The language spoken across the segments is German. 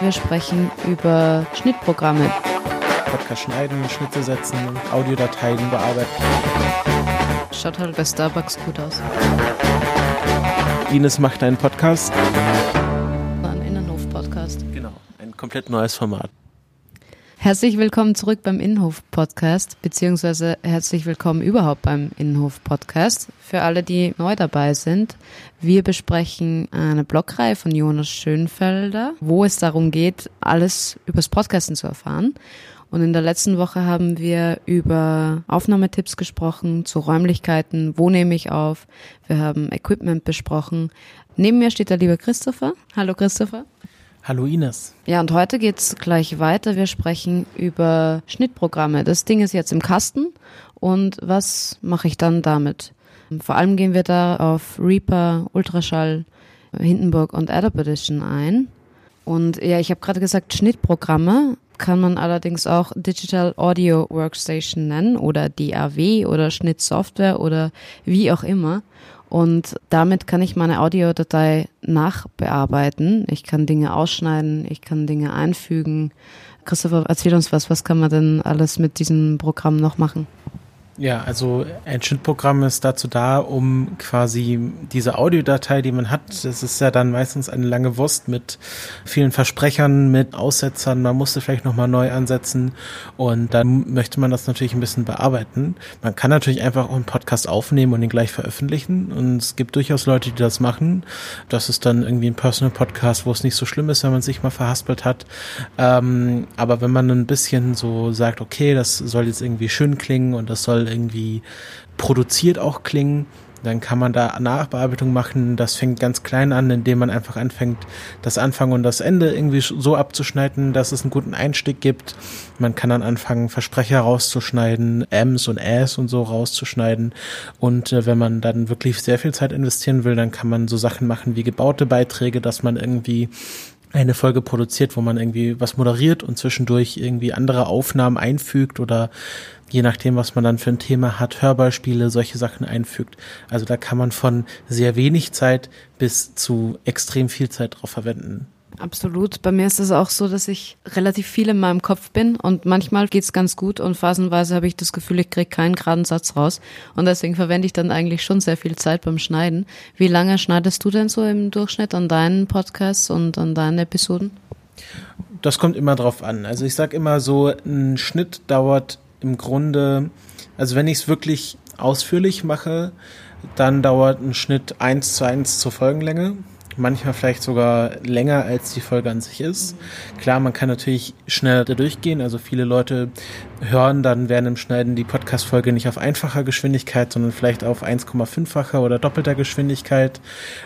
Wir sprechen über Schnittprogramme. Podcast schneiden, Schnitte setzen, Audiodateien bearbeiten. Schaut halt bei Starbucks gut aus. Ines macht einen Podcast. Ein Innenhof-Podcast. Genau, ein komplett neues Format. Herzlich willkommen zurück beim Innenhof-Podcast, beziehungsweise herzlich willkommen überhaupt beim Innenhof-Podcast. Für alle, die neu dabei sind, wir besprechen eine Blogreihe von Jonas Schönfelder, wo es darum geht, alles übers Podcasten zu erfahren. Und in der letzten Woche haben wir über Aufnahmetipps gesprochen, zu Räumlichkeiten, wo nehme ich auf. Wir haben Equipment besprochen. Neben mir steht der liebe Christopher. Hallo Christopher. Hallo Ines. Ja, und heute geht's gleich weiter. Wir sprechen über Schnittprogramme. Das Ding ist jetzt im Kasten. Und was mache ich dann damit? Vor allem gehen wir da auf Reaper, Ultraschall, Hindenburg und Adobe Edition ein. Und ja, ich habe gerade gesagt, Schnittprogramme kann man allerdings auch Digital Audio Workstation nennen oder DAW oder Schnittsoftware oder wie auch immer. Und damit kann ich meine Audiodatei nachbearbeiten. Ich kann Dinge ausschneiden, ich kann Dinge einfügen. Christopher, erzähl uns was. Was kann man denn alles mit diesem Programm noch machen? Ja, also ein Schnittprogramm ist dazu da, um quasi diese Audiodatei, die man hat, das ist ja dann meistens eine lange Wurst mit vielen Versprechern, mit Aussetzern, man musste vielleicht nochmal neu ansetzen und dann möchte man das natürlich ein bisschen bearbeiten. Man kann natürlich einfach auch einen Podcast aufnehmen und ihn gleich veröffentlichen und es gibt durchaus Leute, die das machen. Das ist dann irgendwie ein Personal Podcast, wo es nicht so schlimm ist, wenn man sich mal verhaspelt hat. Ähm, aber wenn man ein bisschen so sagt, okay, das soll jetzt irgendwie schön klingen und das soll irgendwie produziert auch klingen. Dann kann man da Nachbearbeitung machen. Das fängt ganz klein an, indem man einfach anfängt, das Anfang und das Ende irgendwie so abzuschneiden, dass es einen guten Einstieg gibt. Man kann dann anfangen, Versprecher rauszuschneiden, Ms und Äs und so rauszuschneiden. Und äh, wenn man dann wirklich sehr viel Zeit investieren will, dann kann man so Sachen machen wie gebaute Beiträge, dass man irgendwie eine Folge produziert, wo man irgendwie was moderiert und zwischendurch irgendwie andere Aufnahmen einfügt oder je nachdem, was man dann für ein Thema hat, Hörbeispiele, solche Sachen einfügt. Also da kann man von sehr wenig Zeit bis zu extrem viel Zeit drauf verwenden. Absolut. Bei mir ist es auch so, dass ich relativ viel in meinem Kopf bin und manchmal geht's ganz gut und phasenweise habe ich das Gefühl, ich kriege keinen geraden Satz raus und deswegen verwende ich dann eigentlich schon sehr viel Zeit beim Schneiden. Wie lange schneidest du denn so im Durchschnitt an deinen Podcasts und an deinen Episoden? Das kommt immer drauf an. Also ich sag immer so, ein Schnitt dauert im Grunde, also wenn ich es wirklich ausführlich mache, dann dauert ein Schnitt eins zu eins zur Folgenlänge manchmal vielleicht sogar länger als die Folge an sich ist. Klar, man kann natürlich schneller da durchgehen. Also viele Leute hören dann während dem Schneiden die Podcast-Folge nicht auf einfacher Geschwindigkeit, sondern vielleicht auf 1,5-facher oder doppelter Geschwindigkeit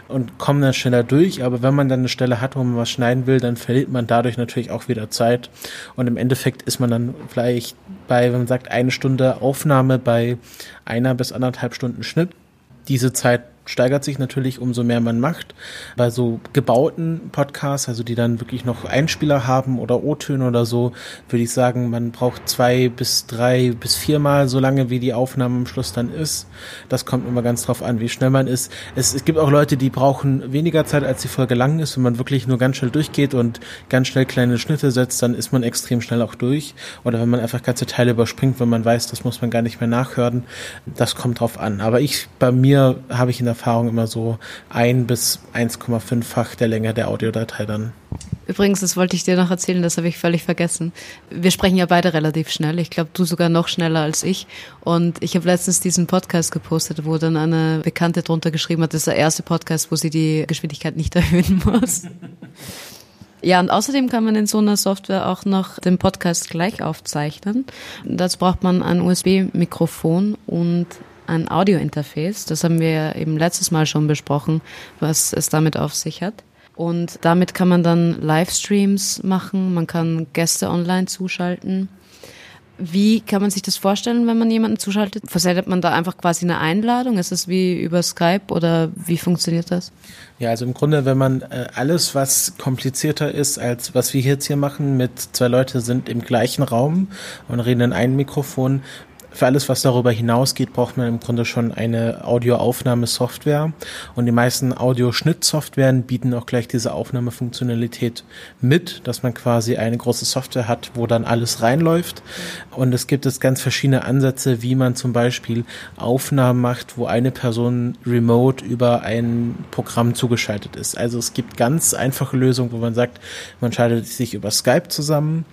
und kommen dann schneller durch. Aber wenn man dann eine Stelle hat, wo man was schneiden will, dann verliert man dadurch natürlich auch wieder Zeit. Und im Endeffekt ist man dann vielleicht bei, wenn man sagt, eine Stunde Aufnahme bei einer bis anderthalb Stunden Schnitt. Diese Zeit steigert sich natürlich, umso mehr man macht. Bei so gebauten Podcasts, also die dann wirklich noch Einspieler haben oder O-Töne oder so, würde ich sagen, man braucht zwei bis drei bis viermal so lange, wie die Aufnahme am Schluss dann ist. Das kommt immer ganz drauf an, wie schnell man ist. Es, es gibt auch Leute, die brauchen weniger Zeit, als die Folge lang ist. Wenn man wirklich nur ganz schnell durchgeht und ganz schnell kleine Schnitte setzt, dann ist man extrem schnell auch durch. Oder wenn man einfach ganze Teile überspringt, wenn man weiß, das muss man gar nicht mehr nachhören. Das kommt drauf an. Aber ich, bei mir habe ich in der Erfahrung immer so ein bis 1,5-fach der Länge der Audiodatei dann. Übrigens, das wollte ich dir noch erzählen, das habe ich völlig vergessen. Wir sprechen ja beide relativ schnell. Ich glaube, du sogar noch schneller als ich. Und ich habe letztens diesen Podcast gepostet, wo dann eine Bekannte drunter geschrieben hat, das ist der erste Podcast, wo sie die Geschwindigkeit nicht erhöhen muss. Ja, und außerdem kann man in so einer Software auch noch den Podcast gleich aufzeichnen. Dazu braucht man ein USB-Mikrofon und ein Audio-Interface. Das haben wir eben letztes Mal schon besprochen, was es damit auf sich hat. Und damit kann man dann Livestreams machen, man kann Gäste online zuschalten. Wie kann man sich das vorstellen, wenn man jemanden zuschaltet? Versendet man da einfach quasi eine Einladung? Ist es wie über Skype oder wie funktioniert das? Ja, also im Grunde, wenn man äh, alles, was komplizierter ist, als was wir jetzt hier machen, mit zwei Leute sind im gleichen Raum und reden in einem Mikrofon, Für alles, was darüber hinausgeht, braucht man im Grunde schon eine Audioaufnahmesoftware. Und die meisten Audioschnittsoftwaren bieten auch gleich diese Aufnahmefunktionalität mit, dass man quasi eine große Software hat, wo dann alles reinläuft. Und es gibt es ganz verschiedene Ansätze, wie man zum Beispiel Aufnahmen macht, wo eine Person remote über ein Programm zugeschaltet ist. Also es gibt ganz einfache Lösungen, wo man sagt, man schaltet sich über Skype zusammen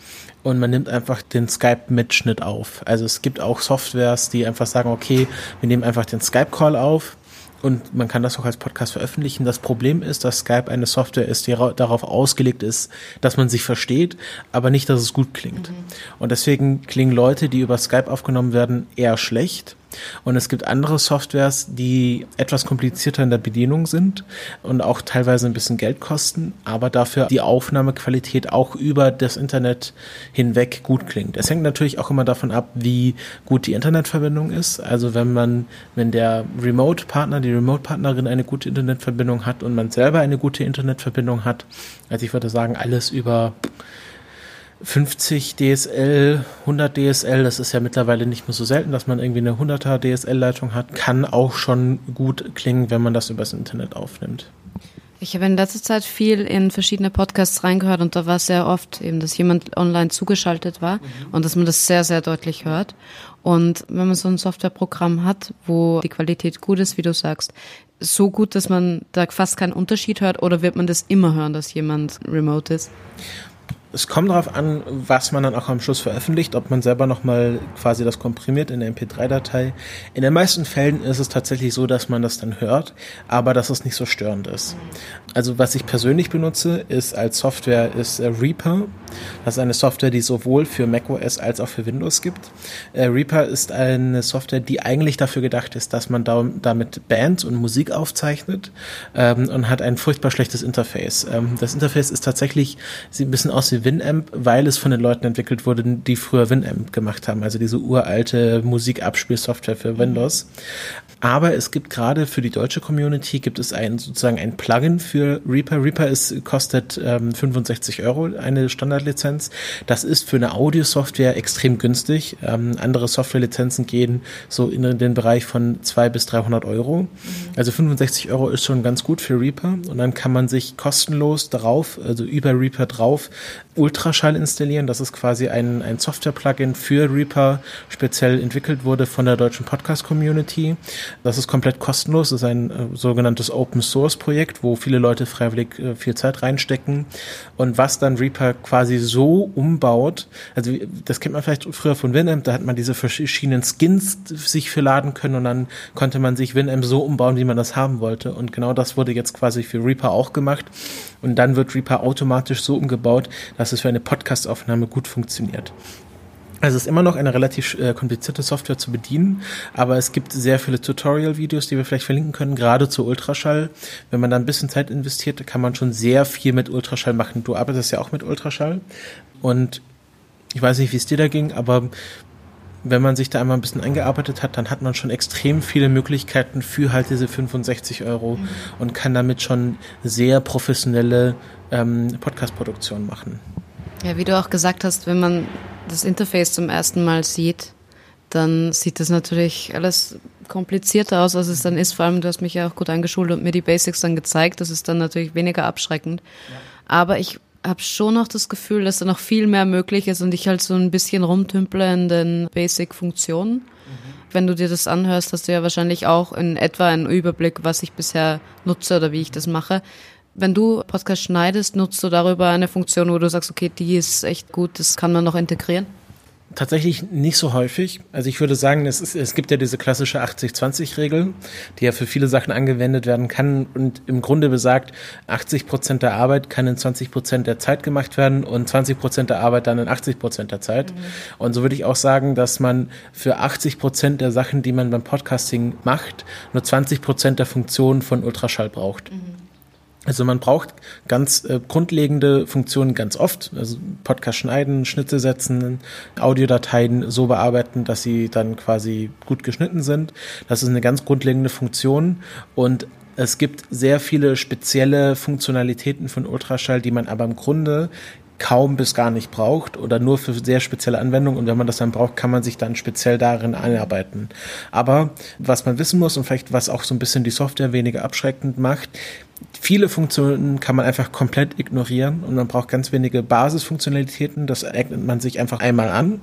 und man nimmt einfach den Skype-Mitschnitt auf. Also es gibt auch Softwares, die einfach sagen, okay, wir nehmen einfach den Skype-Call auf und man kann das auch als Podcast veröffentlichen. Das Problem ist, dass Skype eine Software ist, die darauf ausgelegt ist, dass man sich versteht, aber nicht, dass es gut klingt. Mhm. Und deswegen klingen Leute, die über Skype aufgenommen werden, eher schlecht und es gibt andere Softwares, die etwas komplizierter in der Bedienung sind und auch teilweise ein bisschen Geld kosten, aber dafür die Aufnahmequalität auch über das Internet hinweg gut klingt. Es hängt natürlich auch immer davon ab, wie gut die Internetverbindung ist. Also wenn man, wenn der Remote-Partner, die Remote-Partnerin eine gute Internetverbindung hat und man selber eine gute Internetverbindung hat, also ich würde sagen, alles über 50 DSL, 100 DSL, das ist ja mittlerweile nicht mehr so selten, dass man irgendwie eine 100er DSL-Leitung hat, kann auch schon gut klingen, wenn man das übers Internet aufnimmt. Ich habe in letzter Zeit viel in verschiedene Podcasts reingehört und da war sehr oft eben, dass jemand online zugeschaltet war mhm. und dass man das sehr, sehr deutlich hört. Und wenn man so ein Softwareprogramm hat, wo die Qualität gut ist, wie du sagst, so gut, dass man da fast keinen Unterschied hört oder wird man das immer hören, dass jemand remote ist? Es kommt darauf an, was man dann auch am Schluss veröffentlicht, ob man selber nochmal quasi das komprimiert in der MP3-Datei. In den meisten Fällen ist es tatsächlich so, dass man das dann hört, aber dass es nicht so störend ist. Also was ich persönlich benutze, ist als Software ist äh, Reaper. Das ist eine Software, die sowohl für macOS als auch für Windows gibt. Äh, Reaper ist eine Software, die eigentlich dafür gedacht ist, dass man da, damit Bands und Musik aufzeichnet ähm, und hat ein furchtbar schlechtes Interface. Ähm, das Interface ist tatsächlich, sieht ein bisschen aus wie Winamp, weil es von den Leuten entwickelt wurde, die früher Winamp gemacht haben, also diese uralte Musikabspielsoftware für Windows. Aber es gibt gerade für die deutsche Community gibt es ein sozusagen ein Plugin für Reaper. Reaper ist kostet ähm, 65 Euro eine Standardlizenz. Das ist für eine Audiosoftware extrem günstig. Ähm, andere Softwarelizenzen gehen so in den Bereich von 200 bis 300 Euro. Also 65 Euro ist schon ganz gut für Reaper und dann kann man sich kostenlos darauf, also über Reaper drauf, Ultraschall installieren. Das ist quasi ein, ein Software-Plugin für Reaper, speziell entwickelt wurde von der deutschen Podcast-Community. Das ist komplett kostenlos. Das ist ein äh, sogenanntes Open-Source-Projekt, wo viele Leute freiwillig äh, viel Zeit reinstecken. Und was dann Reaper quasi so umbaut, also das kennt man vielleicht früher von Winamp, da hat man diese verschiedenen Skins sich für laden können und dann konnte man sich Winamp so umbauen, wie man das haben wollte. Und genau das wurde jetzt quasi für Reaper auch gemacht. Und dann wird Reaper automatisch so umgebaut, dass es für eine Podcastaufnahme gut funktioniert. Also es ist immer noch eine relativ äh, komplizierte Software zu bedienen, aber es gibt sehr viele Tutorial-Videos, die wir vielleicht verlinken können, gerade zu Ultraschall. Wenn man da ein bisschen Zeit investiert, kann man schon sehr viel mit Ultraschall machen. Du arbeitest ja auch mit Ultraschall und ich weiß nicht, wie es dir da ging, aber wenn man sich da einmal ein bisschen eingearbeitet hat, dann hat man schon extrem viele Möglichkeiten für halt diese 65 Euro mhm. und kann damit schon sehr professionelle ähm, Podcast-Produktion machen. Ja, wie du auch gesagt hast, wenn man das Interface zum ersten Mal sieht, dann sieht das natürlich alles komplizierter aus, als es dann ist. Vor allem, du hast mich ja auch gut angeschult und mir die Basics dann gezeigt. Das ist dann natürlich weniger abschreckend. Ja. Aber ich habe schon noch das Gefühl, dass da noch viel mehr möglich ist und ich halt so ein bisschen rumtümple in den Basic-Funktionen. Mhm. Wenn du dir das anhörst, hast du ja wahrscheinlich auch in etwa einen Überblick, was ich bisher nutze oder wie ich das mache. Wenn du Podcast schneidest, nutzt du darüber eine Funktion, wo du sagst, okay, die ist echt gut, das kann man noch integrieren? Tatsächlich nicht so häufig. Also ich würde sagen, es, ist, es gibt ja diese klassische 80-20-Regel, die ja für viele Sachen angewendet werden kann und im Grunde besagt, 80 Prozent der Arbeit kann in 20 Prozent der Zeit gemacht werden und 20 Prozent der Arbeit dann in 80 Prozent der Zeit. Mhm. Und so würde ich auch sagen, dass man für 80 Prozent der Sachen, die man beim Podcasting macht, nur 20 Prozent der Funktionen von Ultraschall braucht. Mhm. Also man braucht ganz äh, grundlegende Funktionen ganz oft. Also Podcast schneiden, Schnitte setzen, Audiodateien so bearbeiten, dass sie dann quasi gut geschnitten sind. Das ist eine ganz grundlegende Funktion. Und es gibt sehr viele spezielle Funktionalitäten von Ultraschall, die man aber im Grunde kaum bis gar nicht braucht oder nur für sehr spezielle Anwendungen. Und wenn man das dann braucht, kann man sich dann speziell darin einarbeiten. Aber was man wissen muss und vielleicht was auch so ein bisschen die Software weniger abschreckend macht, viele Funktionen kann man einfach komplett ignorieren und man braucht ganz wenige Basisfunktionalitäten. Das eignet man sich einfach einmal an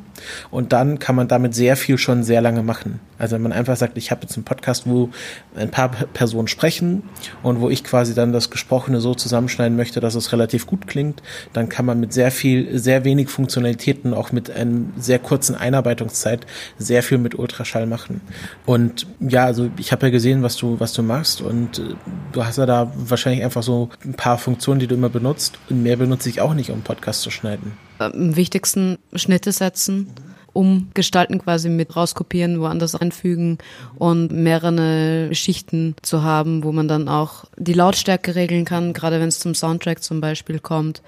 und dann kann man damit sehr viel schon sehr lange machen. Also wenn man einfach sagt, ich habe jetzt einen Podcast, wo ein paar Personen sprechen und wo ich quasi dann das Gesprochene so zusammenschneiden möchte, dass es relativ gut klingt, dann kann man mit sehr viel, sehr wenig Funktionalitäten, auch mit einem sehr kurzen Einarbeitungszeit, sehr viel mit Ultraschall machen. Und ja, also ich habe ja gesehen, was du, was du machst und äh, du hast ja da wahrscheinlich einfach so ein paar Funktionen, die du immer benutzt. Und mehr benutze ich auch nicht, um Podcast zu schneiden. Am wichtigsten Schnitte setzen, umgestalten quasi mit rauskopieren, woanders einfügen und mehrere Schichten zu haben, wo man dann auch die Lautstärke regeln kann, gerade wenn es zum Soundtrack zum Beispiel kommt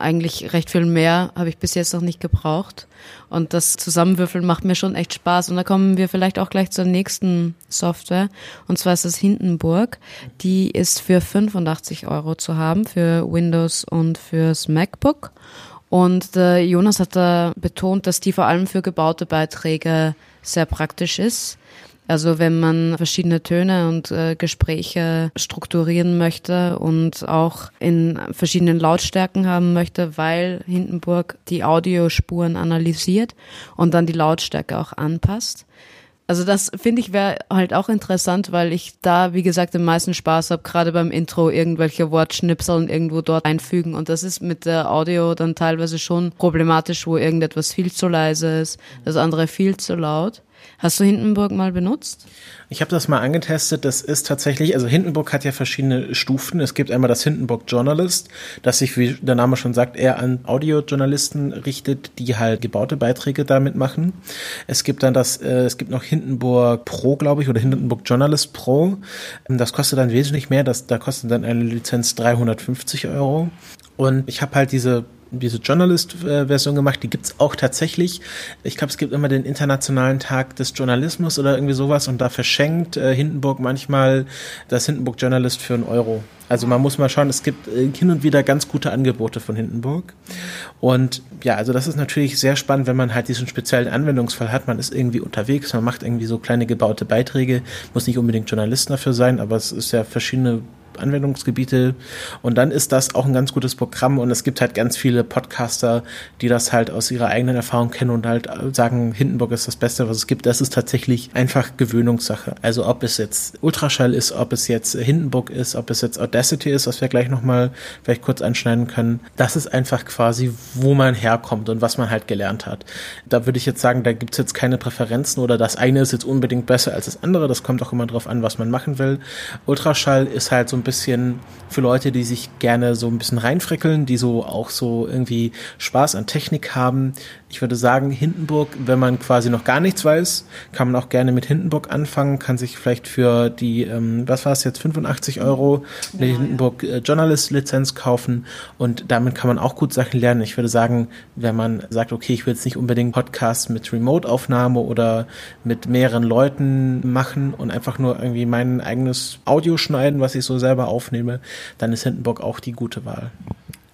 eigentlich recht viel mehr habe ich bis jetzt noch nicht gebraucht. Und das Zusammenwürfeln macht mir schon echt Spaß. Und da kommen wir vielleicht auch gleich zur nächsten Software. Und zwar ist es Hindenburg. Die ist für 85 Euro zu haben für Windows und fürs MacBook. Und der Jonas hat da betont, dass die vor allem für gebaute Beiträge sehr praktisch ist. Also wenn man verschiedene Töne und äh, Gespräche strukturieren möchte und auch in verschiedenen Lautstärken haben möchte, weil Hindenburg die Audiospuren analysiert und dann die Lautstärke auch anpasst. Also das finde ich wäre halt auch interessant, weil ich da, wie gesagt, den meisten Spaß habe, gerade beim Intro irgendwelche Wortschnipseln irgendwo dort einfügen. Und das ist mit der Audio dann teilweise schon problematisch, wo irgendetwas viel zu leise ist, das andere viel zu laut. Hast du Hindenburg mal benutzt? Ich habe das mal angetestet. Das ist tatsächlich, also Hindenburg hat ja verschiedene Stufen. Es gibt einmal das Hindenburg Journalist, das sich, wie der Name schon sagt, eher an Audiojournalisten richtet, die halt gebaute Beiträge damit machen. Es gibt dann das, äh, es gibt noch Hindenburg Pro, glaube ich, oder Hindenburg Journalist Pro. Das kostet dann wesentlich mehr. Das, da kostet dann eine Lizenz 350 Euro. Und ich habe halt diese diese Journalist-Version gemacht, die gibt's auch tatsächlich. Ich glaube, es gibt immer den Internationalen Tag des Journalismus oder irgendwie sowas und da verschenkt äh, Hindenburg manchmal das Hindenburg Journalist für einen Euro. Also man muss mal schauen, es gibt äh, hin und wieder ganz gute Angebote von Hindenburg. Und ja, also das ist natürlich sehr spannend, wenn man halt diesen speziellen Anwendungsfall hat. Man ist irgendwie unterwegs, man macht irgendwie so kleine gebaute Beiträge, muss nicht unbedingt Journalist dafür sein, aber es ist ja verschiedene Anwendungsgebiete. Und dann ist das auch ein ganz gutes Programm und es gibt halt ganz viele Podcaster, die das halt aus ihrer eigenen Erfahrung kennen und halt sagen, Hindenburg ist das Beste, was es gibt. Das ist tatsächlich einfach Gewöhnungssache. Also ob es jetzt Ultraschall ist, ob es jetzt Hindenburg ist, ob es jetzt Audacity ist, was wir gleich nochmal vielleicht kurz anschneiden können. Das ist einfach quasi, wo man herkommt und was man halt gelernt hat. Da würde ich jetzt sagen, da gibt es jetzt keine Präferenzen oder das eine ist jetzt unbedingt besser als das andere. Das kommt auch immer drauf an, was man machen will. Ultraschall ist halt so ein bisschen für Leute, die sich gerne so ein bisschen reinfrickeln, die so auch so irgendwie Spaß an Technik haben. Ich würde sagen, Hindenburg, wenn man quasi noch gar nichts weiß, kann man auch gerne mit Hindenburg anfangen, kann sich vielleicht für die, ähm, was war es jetzt, 85 Euro eine ja, Hindenburg äh, Journalist Lizenz kaufen und damit kann man auch gut Sachen lernen. Ich würde sagen, wenn man sagt, okay, ich will jetzt nicht unbedingt Podcasts mit Remote-Aufnahme oder mit mehreren Leuten machen und einfach nur irgendwie mein eigenes Audio schneiden, was ich so selber aufnehme, dann ist Hindenburg auch die gute Wahl.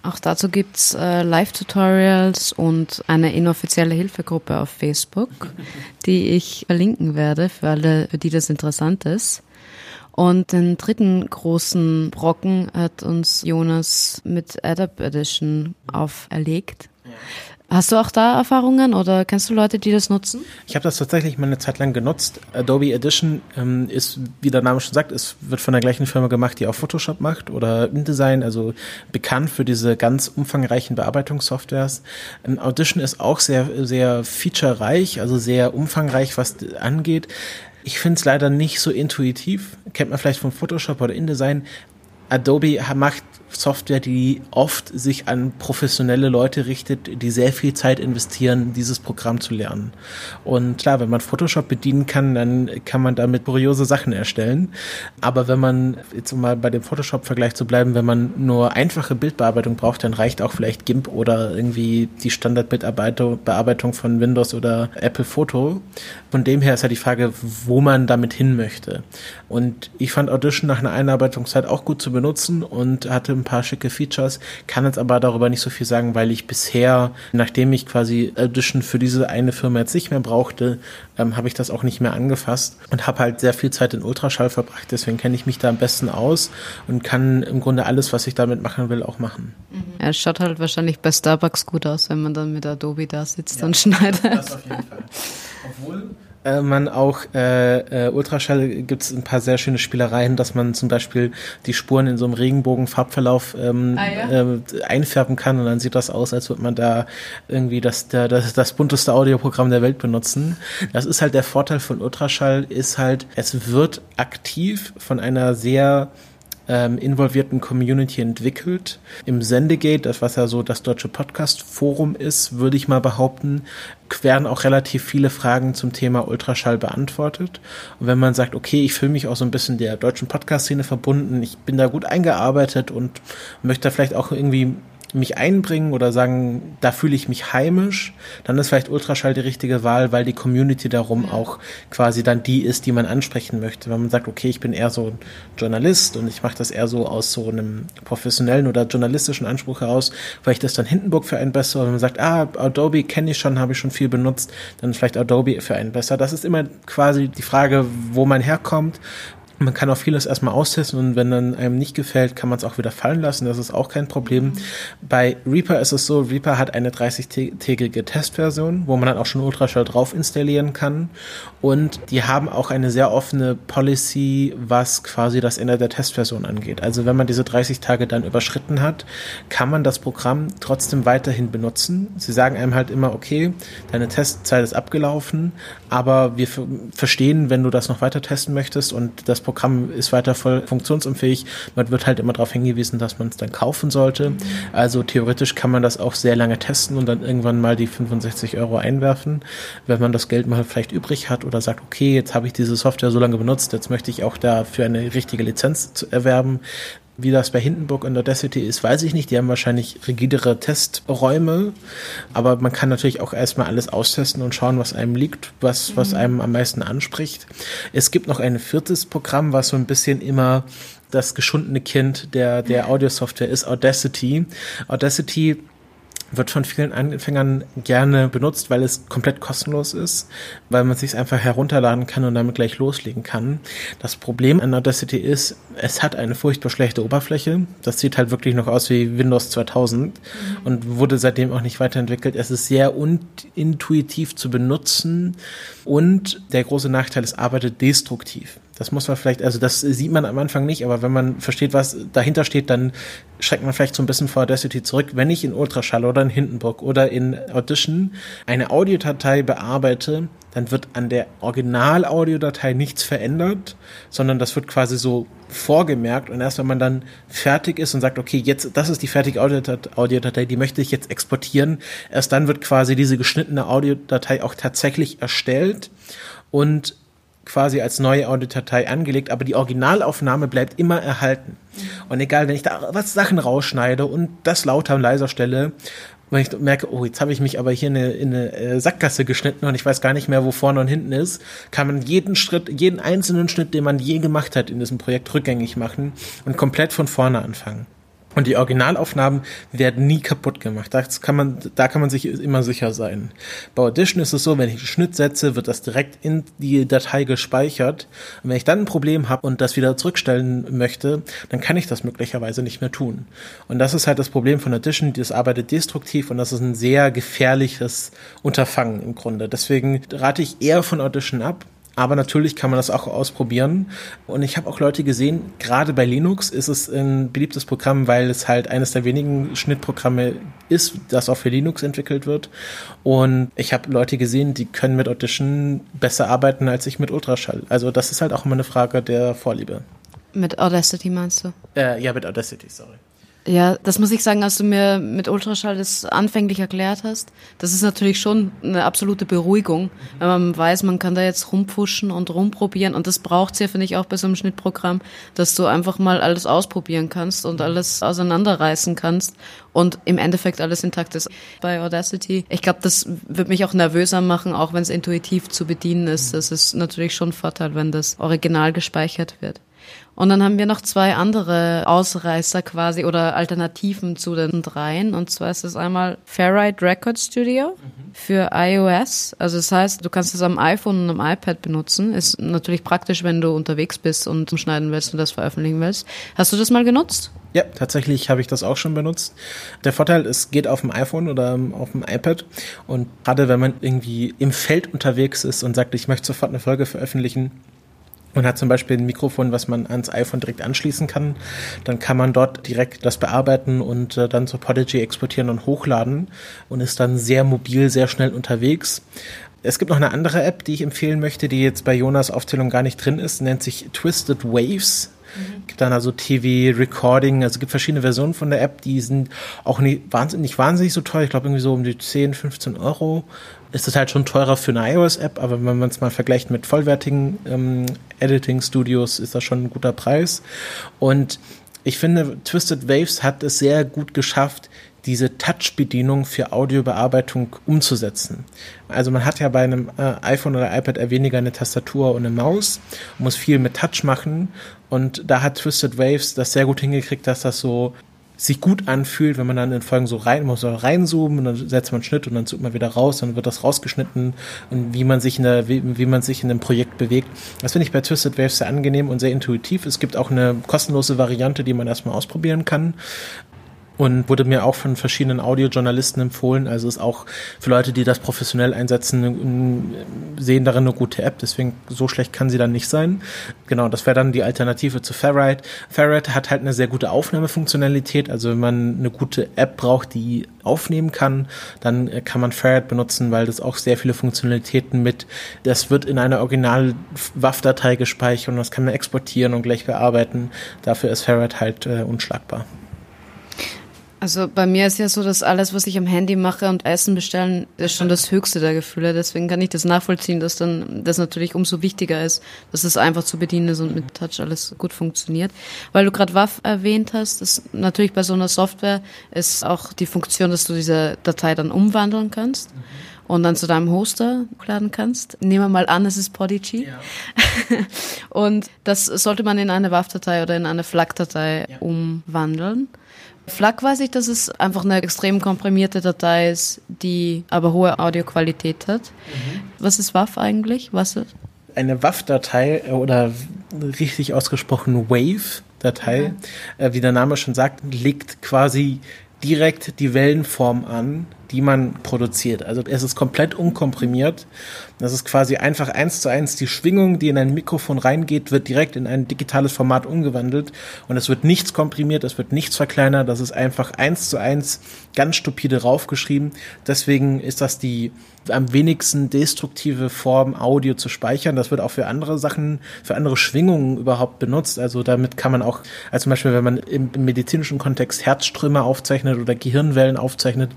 Auch dazu gibt's äh, Live-Tutorials und eine inoffizielle Hilfegruppe auf Facebook, die ich verlinken werde für alle, für die das interessant ist. Und den dritten großen Brocken hat uns Jonas mit Adapt Edition auferlegt. Hast du auch da Erfahrungen oder kennst du Leute, die das nutzen? Ich habe das tatsächlich mal eine Zeit lang genutzt. Adobe Edition ähm, ist, wie der Name schon sagt, es wird von der gleichen Firma gemacht, die auch Photoshop macht oder InDesign, also bekannt für diese ganz umfangreichen Bearbeitungssoftwares. Ähm, Audition ist auch sehr, sehr featurereich, also sehr umfangreich, was angeht. Ich finde es leider nicht so intuitiv. Kennt man vielleicht von Photoshop oder InDesign. Adobe macht Software, die oft sich an professionelle Leute richtet, die sehr viel Zeit investieren, dieses Programm zu lernen. Und klar, wenn man Photoshop bedienen kann, dann kann man damit kuriose Sachen erstellen. Aber wenn man, jetzt um mal bei dem Photoshop-Vergleich zu bleiben, wenn man nur einfache Bildbearbeitung braucht, dann reicht auch vielleicht GIMP oder irgendwie die Standardbildbearbeitung von Windows oder Apple Photo. Von dem her ist ja die Frage, wo man damit hin möchte. Und ich fand Audition nach einer Einarbeitungszeit auch gut zu benutzen und hatte ein paar schicke Features, kann jetzt aber darüber nicht so viel sagen, weil ich bisher, nachdem ich quasi Audition für diese eine Firma jetzt nicht mehr brauchte, ähm, habe ich das auch nicht mehr angefasst und habe halt sehr viel Zeit in Ultraschall verbracht. Deswegen kenne ich mich da am besten aus und kann im Grunde alles, was ich damit machen will, auch machen. Mhm. Ja, es schaut halt wahrscheinlich bei Starbucks gut aus, wenn man dann mit Adobe da sitzt ja, und schneidet. Das auf jeden Fall. Obwohl äh, man auch äh, äh, Ultraschall gibt es ein paar sehr schöne Spielereien, dass man zum Beispiel die Spuren in so einem Regenbogen-Farbverlauf ähm, ah, ja? äh, einfärben kann und dann sieht das aus, als würde man da irgendwie das, der, das, das bunteste Audioprogramm der Welt benutzen. Das ist halt der Vorteil von Ultraschall, ist halt, es wird aktiv von einer sehr ähm, involvierten Community entwickelt. Im Sendegate, das was ja so das deutsche Podcast-Forum ist, würde ich mal behaupten, werden auch relativ viele Fragen zum Thema Ultraschall beantwortet. Und wenn man sagt, okay, ich fühle mich auch so ein bisschen der deutschen Podcast-Szene verbunden, ich bin da gut eingearbeitet und möchte da vielleicht auch irgendwie mich einbringen oder sagen, da fühle ich mich heimisch, dann ist vielleicht Ultraschall die richtige Wahl, weil die Community darum auch quasi dann die ist, die man ansprechen möchte. Wenn man sagt, okay, ich bin eher so ein Journalist und ich mache das eher so aus so einem professionellen oder journalistischen Anspruch heraus, vielleicht ist dann Hindenburg für einen besser. Wenn man sagt, ah, Adobe kenne ich schon, habe ich schon viel benutzt, dann ist vielleicht Adobe für einen besser. Das ist immer quasi die Frage, wo man herkommt, man kann auch vieles erstmal austesten und wenn dann einem nicht gefällt, kann man es auch wieder fallen lassen. Das ist auch kein Problem. Bei Reaper ist es so, Reaper hat eine 30-tägige Testversion, wo man dann auch schon Ultraschall drauf installieren kann. Und die haben auch eine sehr offene Policy, was quasi das Ende der Testversion angeht. Also wenn man diese 30 Tage dann überschritten hat, kann man das Programm trotzdem weiterhin benutzen. Sie sagen einem halt immer, okay, deine Testzeit ist abgelaufen, aber wir verstehen, wenn du das noch weiter testen möchtest und das Programm ist weiter voll funktionsunfähig. Man wird halt immer darauf hingewiesen, dass man es dann kaufen sollte. Also theoretisch kann man das auch sehr lange testen und dann irgendwann mal die 65 Euro einwerfen, wenn man das Geld mal vielleicht übrig hat oder sagt, okay, jetzt habe ich diese Software so lange benutzt, jetzt möchte ich auch dafür eine richtige Lizenz erwerben wie das bei Hindenburg und Audacity ist, weiß ich nicht. Die haben wahrscheinlich rigidere Testräume. Aber man kann natürlich auch erstmal alles austesten und schauen, was einem liegt, was, was mhm. einem am meisten anspricht. Es gibt noch ein viertes Programm, was so ein bisschen immer das geschundene Kind der, der Audio-Software ist, Audacity. Audacity wird von vielen Anfängern gerne benutzt, weil es komplett kostenlos ist, weil man sich einfach herunterladen kann und damit gleich loslegen kann. Das Problem an Audacity ist, es hat eine furchtbar schlechte Oberfläche. Das sieht halt wirklich noch aus wie Windows 2000 mhm. und wurde seitdem auch nicht weiterentwickelt. Es ist sehr unintuitiv zu benutzen und der große Nachteil, es arbeitet destruktiv. Das muss man vielleicht, also das sieht man am Anfang nicht, aber wenn man versteht, was dahinter steht, dann schreckt man vielleicht so ein bisschen vor Audacity zurück. Wenn ich in Ultraschall oder in Hindenburg oder in Audition eine Audiodatei bearbeite, dann wird an der Original-Audiodatei nichts verändert, sondern das wird quasi so vorgemerkt und erst wenn man dann fertig ist und sagt, okay, jetzt, das ist die fertige Audiodatei, die möchte ich jetzt exportieren, erst dann wird quasi diese geschnittene Audiodatei auch tatsächlich erstellt und quasi als neue Audiodatei angelegt, aber die Originalaufnahme bleibt immer erhalten. Und egal, wenn ich da was Sachen rausschneide und das lauter und leiser stelle, wenn ich merke, oh, jetzt habe ich mich aber hier in eine, in eine äh, Sackgasse geschnitten und ich weiß gar nicht mehr, wo vorne und hinten ist, kann man jeden Schritt, jeden einzelnen Schnitt, den man je gemacht hat in diesem Projekt, rückgängig machen und komplett von vorne anfangen. Und die Originalaufnahmen werden nie kaputt gemacht. Das kann man, da kann man sich immer sicher sein. Bei Audition ist es so, wenn ich einen Schnitt setze, wird das direkt in die Datei gespeichert. Und wenn ich dann ein Problem habe und das wieder zurückstellen möchte, dann kann ich das möglicherweise nicht mehr tun. Und das ist halt das Problem von Audition. Das arbeitet destruktiv und das ist ein sehr gefährliches Unterfangen im Grunde. Deswegen rate ich eher von Audition ab. Aber natürlich kann man das auch ausprobieren. Und ich habe auch Leute gesehen, gerade bei Linux ist es ein beliebtes Programm, weil es halt eines der wenigen Schnittprogramme ist, das auch für Linux entwickelt wird. Und ich habe Leute gesehen, die können mit Audition besser arbeiten als ich mit Ultraschall. Also das ist halt auch immer eine Frage der Vorliebe. Mit Audacity meinst du? Äh, ja, mit Audacity, sorry. Ja, das muss ich sagen, als du mir mit Ultraschall das anfänglich erklärt hast. Das ist natürlich schon eine absolute Beruhigung, wenn man weiß, man kann da jetzt rumpfuschen und rumprobieren. Und das braucht's ja, finde ich, auch bei so einem Schnittprogramm, dass du einfach mal alles ausprobieren kannst und alles auseinanderreißen kannst und im Endeffekt alles intakt ist. Bei Audacity, ich glaube, das wird mich auch nervöser machen, auch wenn es intuitiv zu bedienen ist. Das ist natürlich schon ein Vorteil, wenn das original gespeichert wird. Und dann haben wir noch zwei andere Ausreißer quasi oder Alternativen zu den dreien. Und zwar ist es einmal Ferrite Record Studio für iOS. Also das heißt, du kannst es am iPhone und am iPad benutzen. Ist natürlich praktisch, wenn du unterwegs bist und umschneiden willst und das veröffentlichen willst. Hast du das mal genutzt? Ja, tatsächlich habe ich das auch schon benutzt. Der Vorteil, es geht auf dem iPhone oder auf dem iPad und gerade wenn man irgendwie im Feld unterwegs ist und sagt, ich möchte sofort eine Folge veröffentlichen, und hat zum Beispiel ein Mikrofon, was man ans iPhone direkt anschließen kann. Dann kann man dort direkt das bearbeiten und äh, dann zu Podigy exportieren und hochladen und ist dann sehr mobil, sehr schnell unterwegs. Es gibt noch eine andere App, die ich empfehlen möchte, die jetzt bei Jonas Aufzählung gar nicht drin ist, nennt sich Twisted Waves. Mhm. Gibt dann also TV, Recording, also gibt verschiedene Versionen von der App, die sind auch nicht wahnsinnig, nicht wahnsinnig so teuer. Ich glaube irgendwie so um die 10, 15 Euro. Ist es halt schon teurer für eine iOS-App, aber wenn man es mal vergleicht mit vollwertigen ähm, Editing-Studios, ist das schon ein guter Preis. Und ich finde, Twisted Waves hat es sehr gut geschafft, diese Touch-Bedienung für Audiobearbeitung umzusetzen. Also man hat ja bei einem äh, iPhone oder iPad eher weniger eine Tastatur und eine Maus, muss viel mit Touch machen und da hat Twisted Waves das sehr gut hingekriegt, dass das so sich gut anfühlt, wenn man dann in Folgen so rein muss, so reinzoomen und dann setzt man Schnitt und dann zoomt man wieder raus, dann wird das rausgeschnitten und wie man sich in der, wie, wie man sich in dem Projekt bewegt. Das finde ich bei Twisted Waves sehr angenehm und sehr intuitiv. Es gibt auch eine kostenlose Variante, die man erstmal ausprobieren kann und wurde mir auch von verschiedenen Audiojournalisten empfohlen. Also ist auch für Leute, die das professionell einsetzen, sehen darin eine gute App. Deswegen so schlecht kann sie dann nicht sein. Genau, das wäre dann die Alternative zu Ferrite. Ferrite hat halt eine sehr gute Aufnahmefunktionalität. Also wenn man eine gute App braucht, die aufnehmen kann, dann kann man Ferrite benutzen, weil das auch sehr viele Funktionalitäten mit, das wird in einer original WAV-Datei gespeichert und das kann man exportieren und gleich bearbeiten. Dafür ist Ferrite halt äh, unschlagbar. Also bei mir ist ja so, dass alles, was ich am Handy mache und Essen bestellen, ist schon das höchste der Gefühle. Deswegen kann ich das nachvollziehen, dass dann das natürlich umso wichtiger ist, dass es einfach zu bedienen ist und mit Touch alles gut funktioniert. Weil du gerade WAF erwähnt hast, ist natürlich bei so einer Software ist auch die Funktion, dass du diese Datei dann umwandeln kannst. Mhm und dann zu deinem Hoster hochladen kannst. Nehmen wir mal an, es ist Podigy. Ja. und das sollte man in eine WAV-Datei oder in eine FLAC-Datei ja. umwandeln. FLAC weiß ich, dass es einfach eine extrem komprimierte Datei ist, die aber hohe Audioqualität hat. Mhm. Was ist WAV eigentlich? Was ist? Eine WAV-Datei äh, oder richtig ausgesprochen Wave-Datei, mhm. äh, wie der Name schon sagt, legt quasi direkt die Wellenform an, die man produziert. Also es ist komplett unkomprimiert. Das ist quasi einfach eins zu eins die Schwingung, die in ein Mikrofon reingeht, wird direkt in ein digitales Format umgewandelt und es wird nichts komprimiert, es wird nichts verkleinert, das ist einfach eins zu eins ganz stupide raufgeschrieben. Deswegen ist das die am wenigsten destruktive Form, Audio zu speichern. Das wird auch für andere Sachen, für andere Schwingungen überhaupt benutzt. Also damit kann man auch, also zum Beispiel, wenn man im, im medizinischen Kontext Herzströme aufzeichnet oder Gehirnwellen aufzeichnet,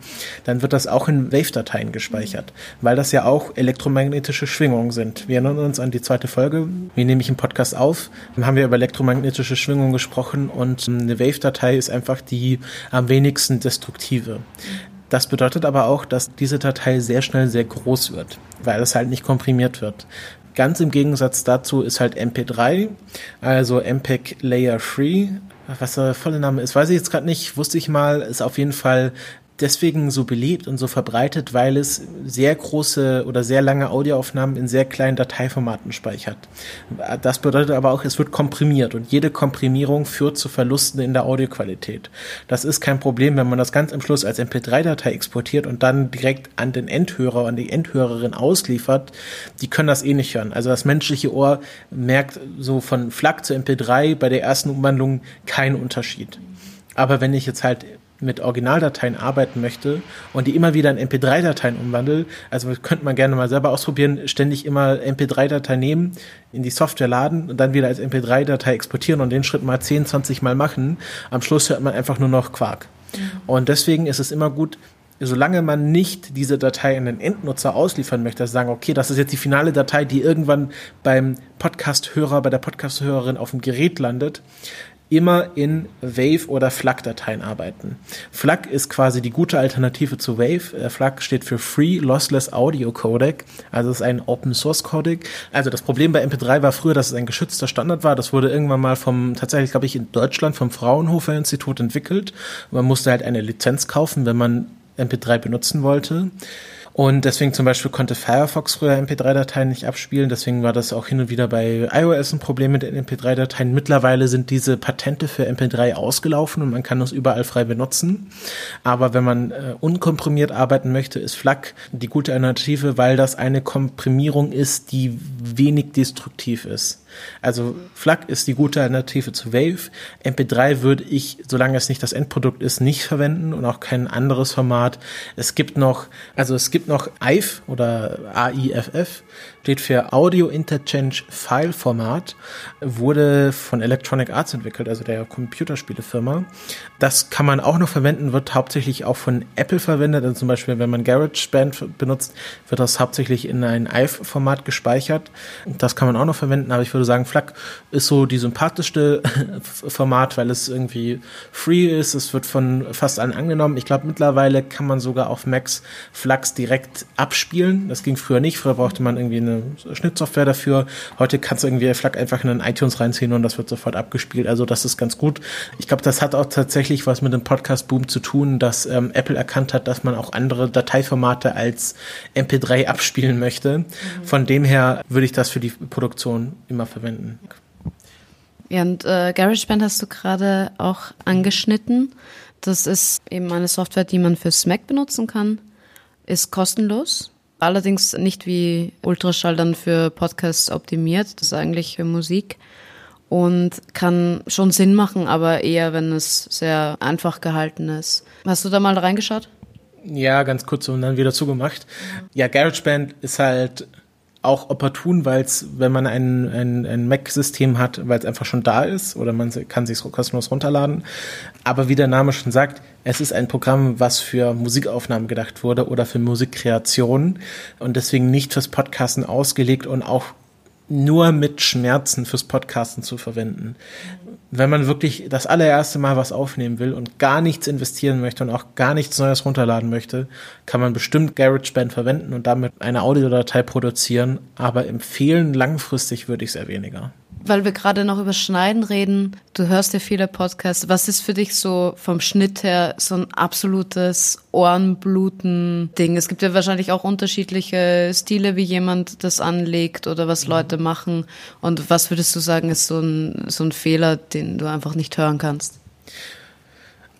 dann wird das auch in Wave-Dateien gespeichert, weil das ja auch elektromagnetische Schwingungen sind. Wir erinnern uns an die zweite Folge, wie nehme ich im Podcast auf, dann haben wir über elektromagnetische Schwingungen gesprochen und eine Wave-Datei ist einfach die am wenigsten destruktive. Das bedeutet aber auch, dass diese Datei sehr schnell sehr groß wird, weil es halt nicht komprimiert wird. Ganz im Gegensatz dazu ist halt MP3, also MPEG Layer 3. Was der volle Name ist, weiß ich jetzt gerade nicht, wusste ich mal, ist auf jeden Fall deswegen so beliebt und so verbreitet, weil es sehr große oder sehr lange Audioaufnahmen in sehr kleinen Dateiformaten speichert. Das bedeutet aber auch, es wird komprimiert und jede Komprimierung führt zu Verlusten in der Audioqualität. Das ist kein Problem, wenn man das ganz am Schluss als MP3-Datei exportiert und dann direkt an den Endhörer, an die Endhörerin ausliefert. Die können das eh nicht hören. Also das menschliche Ohr merkt so von FLAC zu MP3 bei der ersten Umwandlung keinen Unterschied. Aber wenn ich jetzt halt mit Originaldateien arbeiten möchte und die immer wieder in MP3-Dateien umwandle, also könnte man gerne mal selber ausprobieren, ständig immer MP3-Datei nehmen, in die Software laden und dann wieder als MP3-Datei exportieren und den Schritt mal 10, 20 Mal machen. Am Schluss hört man einfach nur noch Quark. Mhm. Und deswegen ist es immer gut, solange man nicht diese Datei an den Endnutzer ausliefern möchte, also sagen, okay, das ist jetzt die finale Datei, die irgendwann beim Podcast-Hörer, bei der Podcast-Hörerin auf dem Gerät landet, immer in Wave oder FLAC-Dateien arbeiten. FLAC ist quasi die gute Alternative zu Wave. Äh, FLAC steht für Free Lossless Audio Codec, also ist ein Open Source Codec. Also das Problem bei MP3 war früher, dass es ein geschützter Standard war. Das wurde irgendwann mal vom, tatsächlich glaube ich in Deutschland vom Fraunhofer Institut entwickelt. Man musste halt eine Lizenz kaufen, wenn man MP3 benutzen wollte. Und deswegen zum Beispiel konnte Firefox früher MP3-Dateien nicht abspielen. Deswegen war das auch hin und wieder bei iOS ein Problem mit den MP3-Dateien. Mittlerweile sind diese Patente für MP3 ausgelaufen und man kann das überall frei benutzen. Aber wenn man äh, unkomprimiert arbeiten möchte, ist FLAC die gute Alternative, weil das eine Komprimierung ist, die wenig destruktiv ist. Also FLAC ist die gute Alternative zu Wave. MP3 würde ich, solange es nicht das Endprodukt ist, nicht verwenden und auch kein anderes Format. Es gibt noch, also es gibt noch AIF oder AIFF, steht für Audio Interchange File Format, wurde von Electronic Arts entwickelt, also der Computerspielefirma. Das kann man auch noch verwenden, wird hauptsächlich auch von Apple verwendet. Also zum Beispiel, wenn man GarageBand benutzt, wird das hauptsächlich in ein AIF-Format gespeichert. Das kann man auch noch verwenden, aber ich würde sagen, FLAC ist so die sympathischste Format, weil es irgendwie free ist. Es wird von fast allen angenommen. Ich glaube, mittlerweile kann man sogar auf Macs FLACs direkt abspielen. Das ging früher nicht. Früher brauchte man irgendwie eine Schnittsoftware dafür. Heute kannst du irgendwie FLAC einfach in einen iTunes reinziehen und das wird sofort abgespielt. Also das ist ganz gut. Ich glaube, das hat auch tatsächlich was mit dem Podcast-Boom zu tun, dass ähm, Apple erkannt hat, dass man auch andere Dateiformate als MP3 abspielen möchte. Mhm. Von dem her würde ich das für die Produktion immer verwenden. Ja, und äh, GarageBand hast du gerade auch angeschnitten. Das ist eben eine Software, die man fürs Mac benutzen kann, ist kostenlos, allerdings nicht wie Ultraschall dann für Podcasts optimiert. Das ist eigentlich für Musik und kann schon Sinn machen, aber eher, wenn es sehr einfach gehalten ist. Hast du da mal reingeschaut? Ja, ganz kurz und dann wieder zugemacht. Ja, GarageBand ist halt auch opportun, weil es, wenn man ein, ein, ein Mac-System hat, weil es einfach schon da ist oder man kann sich kostenlos runterladen. Aber wie der Name schon sagt, es ist ein Programm, was für Musikaufnahmen gedacht wurde oder für Musikkreation und deswegen nicht fürs Podcasten ausgelegt und auch nur mit Schmerzen fürs Podcasten zu verwenden. Wenn man wirklich das allererste Mal was aufnehmen will und gar nichts investieren möchte und auch gar nichts Neues runterladen möchte, kann man bestimmt GarageBand verwenden und damit eine Audiodatei produzieren, aber empfehlen langfristig würde ich es eher weniger weil wir gerade noch über Schneiden reden, du hörst ja viele Podcasts. Was ist für dich so vom Schnitt her so ein absolutes Ohrenbluten-Ding? Es gibt ja wahrscheinlich auch unterschiedliche Stile, wie jemand das anlegt oder was mhm. Leute machen. Und was würdest du sagen, ist so ein, so ein Fehler, den du einfach nicht hören kannst?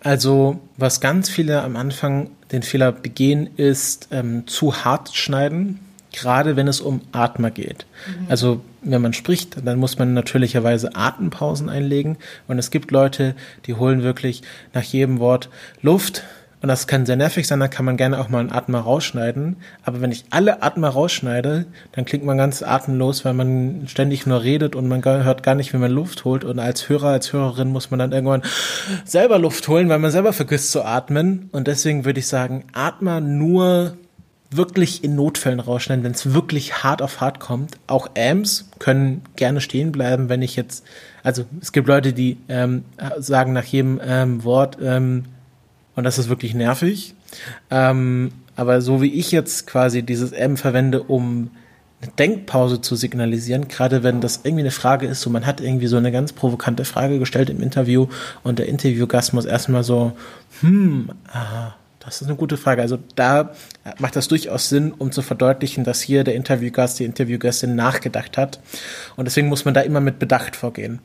Also, was ganz viele am Anfang den Fehler begehen, ist ähm, zu hart schneiden gerade wenn es um Atmer geht. Mhm. Also wenn man spricht, dann muss man natürlicherweise Atempausen einlegen. Und es gibt Leute, die holen wirklich nach jedem Wort Luft. Und das kann sehr nervig sein, da kann man gerne auch mal einen Atmer rausschneiden. Aber wenn ich alle Atmer rausschneide, dann klingt man ganz atemlos, weil man ständig nur redet und man hört gar nicht, wie man Luft holt. Und als Hörer, als Hörerin muss man dann irgendwann selber Luft holen, weil man selber vergisst zu atmen. Und deswegen würde ich sagen, Atmer nur wirklich in Notfällen rausschneiden, wenn es wirklich hart auf hart kommt. Auch Amps können gerne stehen bleiben, wenn ich jetzt, also es gibt Leute, die ähm, sagen nach jedem ähm, Wort, ähm, und das ist wirklich nervig. Ähm, aber so wie ich jetzt quasi dieses M verwende, um eine Denkpause zu signalisieren, gerade wenn das irgendwie eine Frage ist, so man hat irgendwie so eine ganz provokante Frage gestellt im Interview und der Interviewgast muss erstmal so, hm, aha, das ist eine gute Frage. Also da macht das durchaus Sinn, um zu verdeutlichen, dass hier der Interviewgast, die Interviewgästin nachgedacht hat. Und deswegen muss man da immer mit Bedacht vorgehen.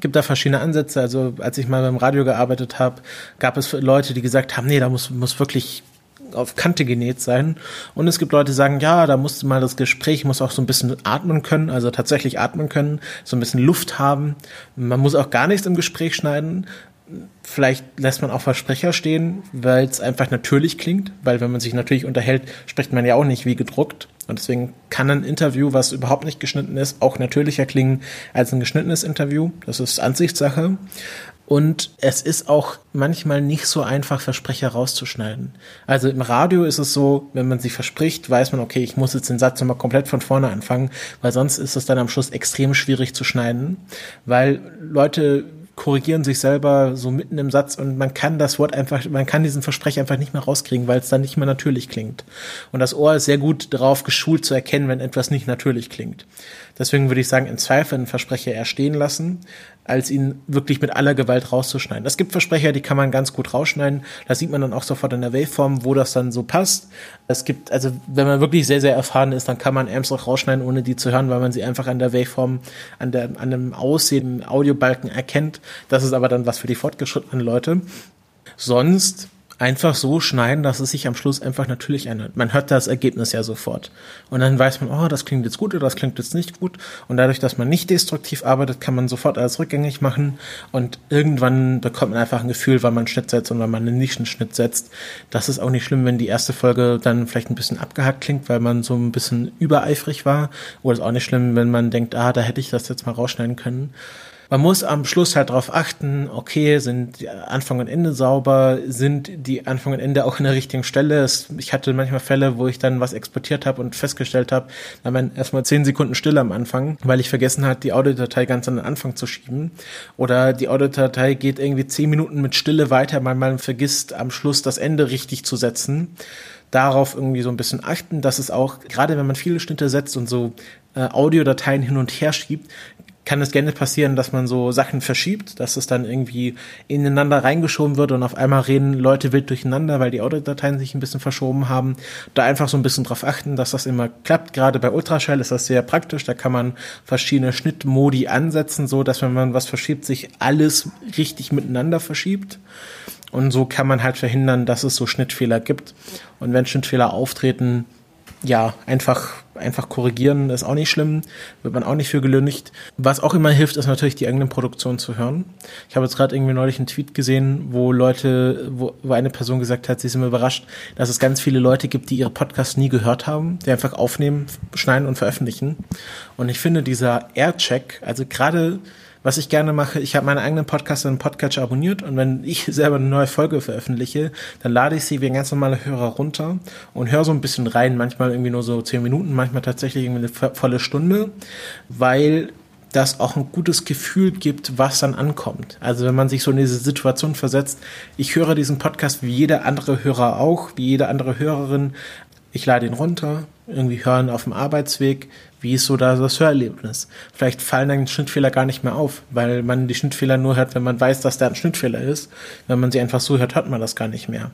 Gibt da verschiedene Ansätze. Also als ich mal beim Radio gearbeitet habe, gab es Leute, die gesagt haben, nee, da muss, muss wirklich auf Kante genäht sein. Und es gibt Leute, die sagen, ja, da muss mal das Gespräch muss auch so ein bisschen atmen können, also tatsächlich atmen können, so ein bisschen Luft haben. Man muss auch gar nichts im Gespräch schneiden. Vielleicht lässt man auch Versprecher stehen, weil es einfach natürlich klingt, weil wenn man sich natürlich unterhält, spricht man ja auch nicht wie gedruckt. Und deswegen kann ein Interview, was überhaupt nicht geschnitten ist, auch natürlicher klingen als ein geschnittenes Interview. Das ist Ansichtssache. Und es ist auch manchmal nicht so einfach, Versprecher rauszuschneiden. Also im Radio ist es so, wenn man sich verspricht, weiß man, okay, ich muss jetzt den Satz nochmal komplett von vorne anfangen, weil sonst ist es dann am Schluss extrem schwierig zu schneiden, weil Leute korrigieren sich selber so mitten im Satz und man kann das Wort einfach, man kann diesen Versprecher einfach nicht mehr rauskriegen, weil es dann nicht mehr natürlich klingt. Und das Ohr ist sehr gut darauf geschult zu erkennen, wenn etwas nicht natürlich klingt. Deswegen würde ich sagen, in Zweifel einen Versprecher eher stehen lassen, als ihn wirklich mit aller Gewalt rauszuschneiden. Es gibt Versprecher, die kann man ganz gut rausschneiden. Da sieht man dann auch sofort in der Waveform, wo das dann so passt. Es gibt, also wenn man wirklich sehr, sehr erfahren ist, dann kann man Amps auch rausschneiden, ohne die zu hören, weil man sie einfach an der Waveform, an, der, an dem Aussehen, Audiobalken erkennt. Das ist aber dann was für die fortgeschrittenen Leute. Sonst einfach so schneiden, dass es sich am Schluss einfach natürlich ändert. Man hört das Ergebnis ja sofort. Und dann weiß man, oh, das klingt jetzt gut oder das klingt jetzt nicht gut. Und dadurch, dass man nicht destruktiv arbeitet, kann man sofort alles rückgängig machen. Und irgendwann bekommt man einfach ein Gefühl, wann man einen Schnitt setzt und wann man einen Nischenschnitt setzt. Das ist auch nicht schlimm, wenn die erste Folge dann vielleicht ein bisschen abgehackt klingt, weil man so ein bisschen übereifrig war. Oder ist auch nicht schlimm, wenn man denkt, ah, da hätte ich das jetzt mal rausschneiden können. Man muss am Schluss halt darauf achten, okay, sind die Anfang und Ende sauber, sind die Anfang und Ende auch in der richtigen Stelle. Ich hatte manchmal Fälle, wo ich dann was exportiert habe und festgestellt habe, da waren erstmal zehn Sekunden Stille am Anfang, weil ich vergessen hat, die Audiodatei ganz an den Anfang zu schieben. Oder die Audiodatei geht irgendwie zehn Minuten mit Stille weiter, weil man vergisst, am Schluss das Ende richtig zu setzen darauf irgendwie so ein bisschen achten, dass es auch, gerade wenn man viele Schnitte setzt und so äh, Audiodateien hin und her schiebt, kann es gerne passieren, dass man so Sachen verschiebt, dass es dann irgendwie ineinander reingeschoben wird und auf einmal reden Leute wild durcheinander, weil die Audiodateien sich ein bisschen verschoben haben. Da einfach so ein bisschen drauf achten, dass das immer klappt. Gerade bei Ultraschall ist das sehr praktisch. Da kann man verschiedene Schnittmodi ansetzen, so dass wenn man was verschiebt, sich alles richtig miteinander verschiebt. Und so kann man halt verhindern, dass es so Schnittfehler gibt. Und wenn Schnittfehler auftreten, ja, einfach, einfach korrigieren ist auch nicht schlimm, wird man auch nicht für gelündigt. Was auch immer hilft, ist natürlich die eigene Produktion zu hören. Ich habe jetzt gerade irgendwie neulich einen Tweet gesehen, wo Leute, wo, wo eine Person gesagt hat, sie immer überrascht, dass es ganz viele Leute gibt, die ihre Podcasts nie gehört haben, die einfach aufnehmen, schneiden und veröffentlichen. Und ich finde dieser Aircheck, also gerade was ich gerne mache, ich habe meinen eigenen Podcast in Podcatcher abonniert und wenn ich selber eine neue Folge veröffentliche, dann lade ich sie wie ein ganz normaler Hörer runter und höre so ein bisschen rein, manchmal irgendwie nur so zehn Minuten, manchmal tatsächlich irgendwie eine volle Stunde, weil das auch ein gutes Gefühl gibt, was dann ankommt. Also wenn man sich so in diese Situation versetzt, ich höre diesen Podcast wie jeder andere Hörer auch, wie jede andere Hörerin, ich lade ihn runter, irgendwie hören auf dem Arbeitsweg, wie ist so da das Hörerlebnis? Vielleicht fallen dann Schnittfehler gar nicht mehr auf, weil man die Schnittfehler nur hört, wenn man weiß, dass da ein Schnittfehler ist. Wenn man sie einfach so hört, hört man das gar nicht mehr.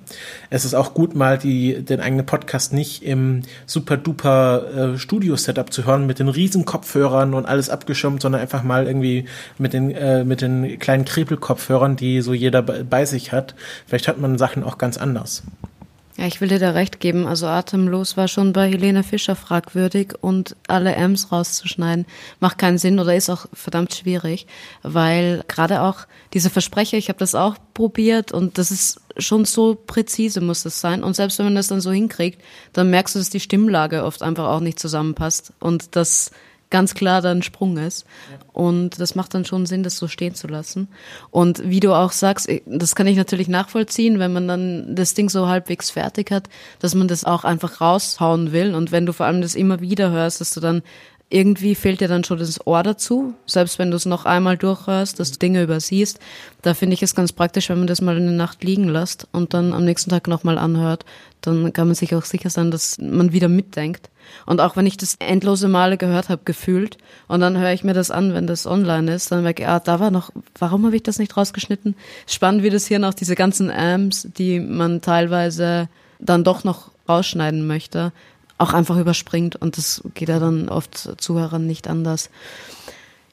Es ist auch gut, mal die, den eigenen Podcast nicht im super duper äh, Studio-Setup zu hören mit den riesen Kopfhörern und alles abgeschirmt, sondern einfach mal irgendwie mit den, äh, mit den kleinen Krebelkopfhörern, die so jeder bei sich hat. Vielleicht hört man Sachen auch ganz anders. Ja, ich will dir da recht geben. Also atemlos war schon bei Helene Fischer fragwürdig und alle M's rauszuschneiden macht keinen Sinn oder ist auch verdammt schwierig, weil gerade auch diese Versprecher, ich habe das auch probiert und das ist schon so präzise muss das sein und selbst wenn man das dann so hinkriegt, dann merkst du, dass die Stimmlage oft einfach auch nicht zusammenpasst und das ganz klar dann Sprung ist. Und das macht dann schon Sinn, das so stehen zu lassen. Und wie du auch sagst, das kann ich natürlich nachvollziehen, wenn man dann das Ding so halbwegs fertig hat, dass man das auch einfach raushauen will. Und wenn du vor allem das immer wieder hörst, dass du dann irgendwie fehlt dir dann schon das Ohr dazu, selbst wenn du es noch einmal durchhörst, dass du Dinge übersiehst. Da finde ich es ganz praktisch, wenn man das mal in der Nacht liegen lässt und dann am nächsten Tag nochmal anhört. Dann kann man sich auch sicher sein, dass man wieder mitdenkt. Und auch wenn ich das endlose Male gehört habe, gefühlt, und dann höre ich mir das an, wenn das online ist, dann merke ich, ah, da war noch, warum habe ich das nicht rausgeschnitten? Spannend, wie das hier noch diese ganzen Amps, die man teilweise dann doch noch rausschneiden möchte, auch einfach überspringt und das geht ja dann oft Zuhörern nicht anders.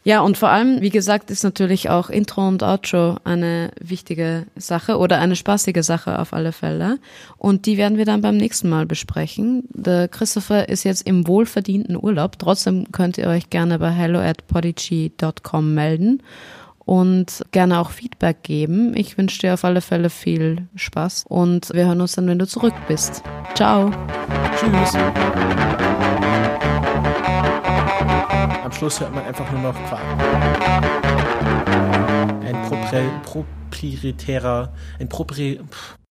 Ja, und vor allem, wie gesagt, ist natürlich auch Intro und Outro eine wichtige Sache oder eine spaßige Sache auf alle Fälle. Und die werden wir dann beim nächsten Mal besprechen. Der Christopher ist jetzt im wohlverdienten Urlaub. Trotzdem könnt ihr euch gerne bei hello at melden und gerne auch Feedback geben. Ich wünsche dir auf alle Fälle viel Spaß und wir hören uns dann, wenn du zurück bist. Ciao. Tschüss. Am Schluss hört man einfach nur noch Quark. Ein proprietärer, ein propri